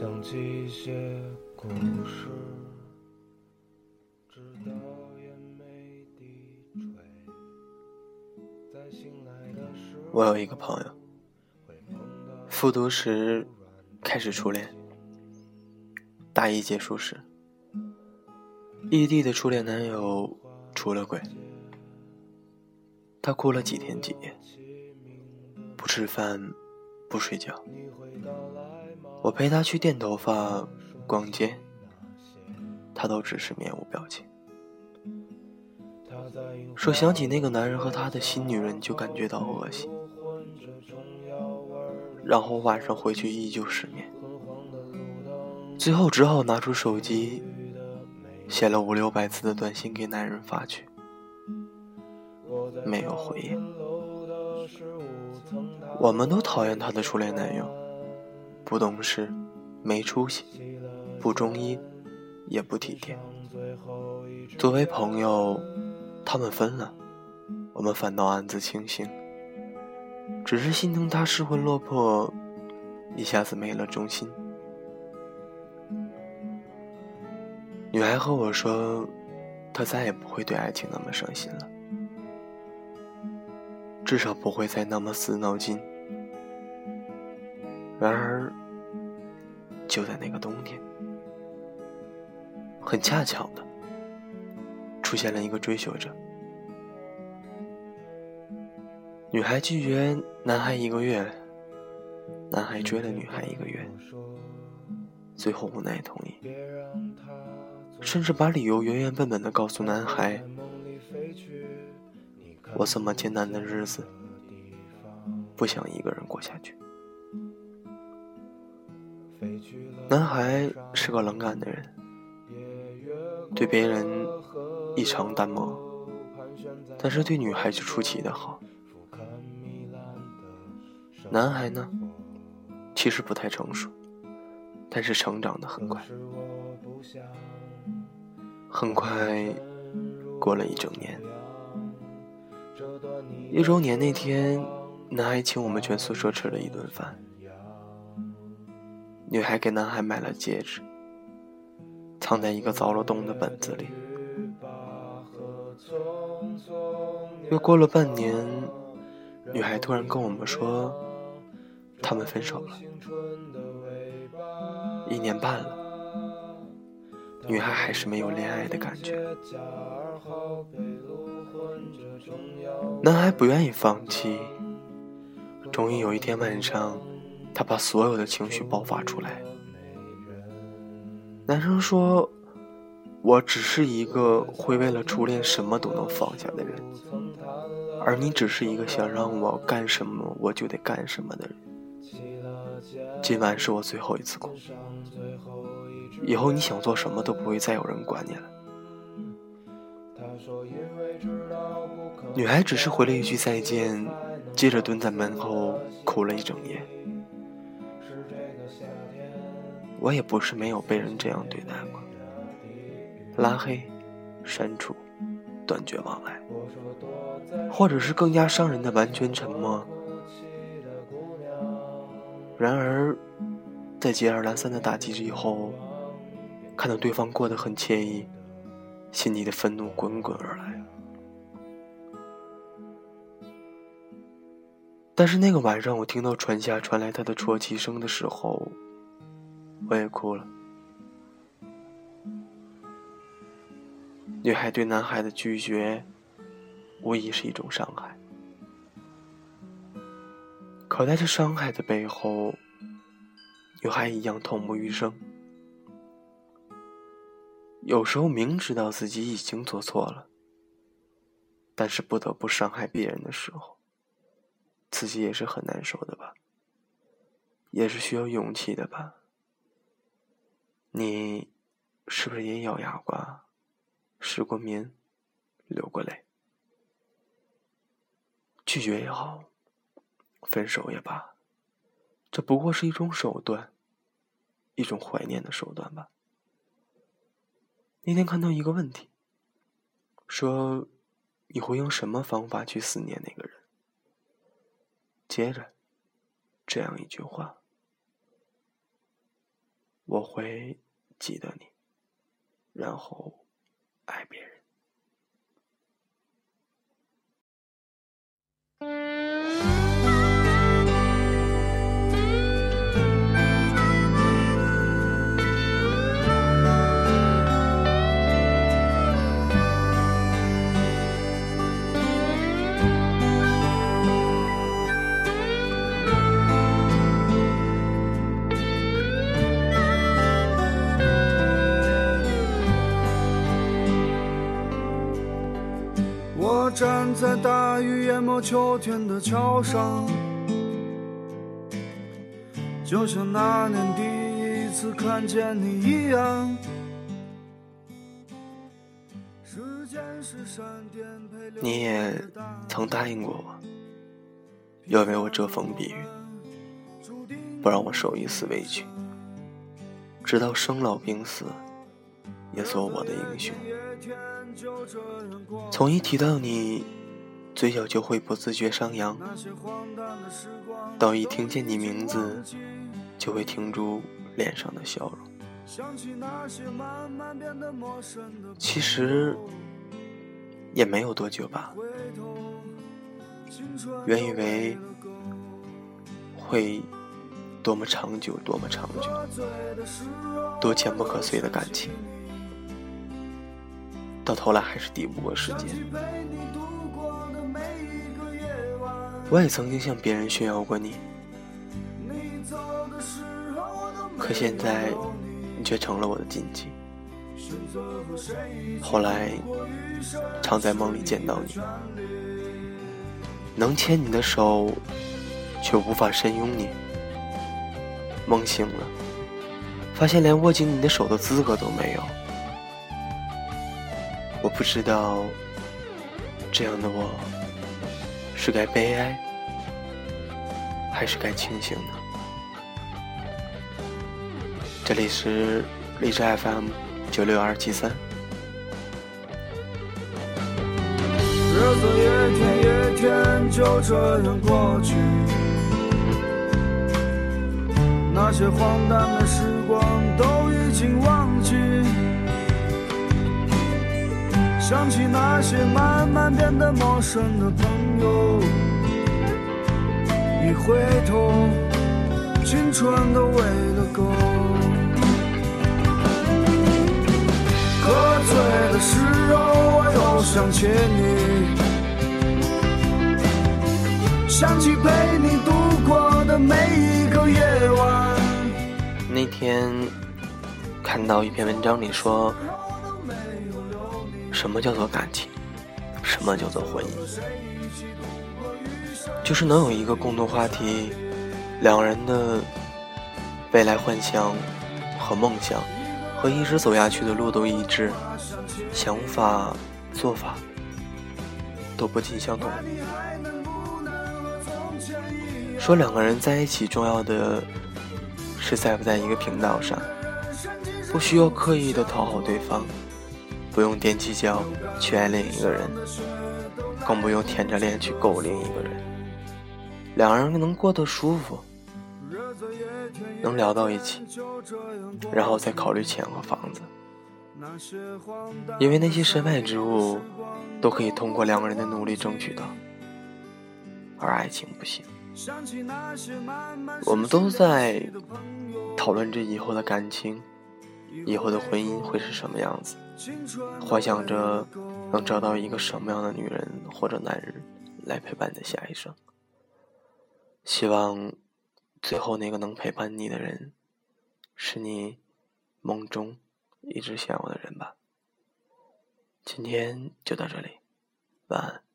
想起一些故事，直到眼眉低垂，在醒来的时候我有一个朋友，复读时开始初恋，大一结束时，异地的初恋男友出了轨，她哭了几天几夜，不吃饭，不睡觉。我陪她去电头发、逛街，她都只是面无表情。说想起那个男人和他的新女人就感觉到恶心，然后晚上回去依旧失眠，最后只好拿出手机，写了五六百字的短信给男人发去，没有回应。我们都讨厌她的初恋男友，不懂事，没出息，不中医，也不体贴。作为朋友，他们分了，我们反倒暗自庆幸。只是心疼他失魂落魄，一下子没了忠心。女孩和我说，她再也不会对爱情那么伤心了，至少不会再那么死脑筋。然而，就在那个冬天，很恰巧的，出现了一个追求者。女孩拒绝男孩一个月，男孩追了女孩一个月，最后无奈同意，甚至把理由原原本本的告诉男孩：“我这么艰难的日子，不想一个人过下去。”男孩是个冷感的人，对别人异常淡漠，但是对女孩却出奇的好。男孩呢，其实不太成熟，但是成长的很快。很快过了一整年，一周年那天，男孩请我们全宿舍吃了一顿饭。女孩给男孩买了戒指，藏在一个凿了洞的本子里。又过了半年，女孩突然跟我们说，他们分手了。一年半了，女孩还是没有恋爱的感觉。男孩不愿意放弃，终于有一天晚上。他把所有的情绪爆发出来。男生说：“我只是一个会为了初恋什么都能放下的人，而你只是一个想让我干什么我就得干什么的人。今晚是我最后一次哭，以后你想做什么都不会再有人管你了。”女孩只是回了一句再见，接着蹲在门后哭了一整夜。我也不是没有被人这样对待过，拉黑、删除、断绝往来，或者是更加伤人的完全沉默。然而，在接二连三的打击以后，看到对方过得很惬意，心里的愤怒滚滚而来。但是那个晚上，我听到船下传来他的啜泣声的时候。我也哭了。女孩对男孩的拒绝，无疑是一种伤害。可在这伤害的背后，女孩一样痛不欲生。有时候明知道自己已经做错了，但是不得不伤害别人的时候，自己也是很难受的吧？也是需要勇气的吧？你是不是也咬牙过、失过眠、流过泪？拒绝也好，分手也罢，这不过是一种手段，一种怀念的手段吧。那天看到一个问题，说你会用什么方法去思念那个人？接着，这样一句话。我会记得你，然后爱别人。站在大雨淹没秋天的桥上，就像那年第一次看见你一样时间是闪电。你也曾答应过我，要为我遮风避雨，不让我受一丝委屈，直到生老病死，也做我的英雄。从一提到你，嘴角就会不自觉上扬；到一听见你名字，就会停住脸上的笑容。其实也没有多久吧，原以为会多么长久，多么长久，多坚不可摧的感情。到头来还是抵不过时间。我也曾经向别人炫耀过你，可现在你却成了我的禁忌。后来常在梦里见到你，能牵你的手，却无法深拥你。梦醒了，发现连握紧你的手的资格都没有。我不知道，这样的我是该悲哀，还是该庆幸呢？这里是荔枝 FM 九六二七三。日子一天一天就这样过去，那些荒诞的时光都已经忘想起那些慢慢变得陌生的朋友，一回头，青春都喂了狗。喝醉的时候，我又想起你，想起陪你度过的每一个夜晚。那天看到一篇文章里说。什么叫做感情？什么叫做婚姻？就是能有一个共同话题，两人的未来幻想和梦想，和一直走下去的路都一致，想法、做法都不尽相同。说两个人在一起，重要的是在不在一个频道上，不需要刻意的讨好对方。不用踮起脚去爱另一个人，更不用舔着脸去勾另一个人。两个人能过得舒服，能聊到一起，然后再考虑钱和房子。因为那些身外之物都可以通过两个人的努力争取到，而爱情不行。我们都在讨论着以后的感情。以后的婚姻会是什么样子？幻想着能找到一个什么样的女人或者男人来陪伴你的下一生。希望最后那个能陪伴你的人，是你梦中一直想要的人吧。今天就到这里，晚安。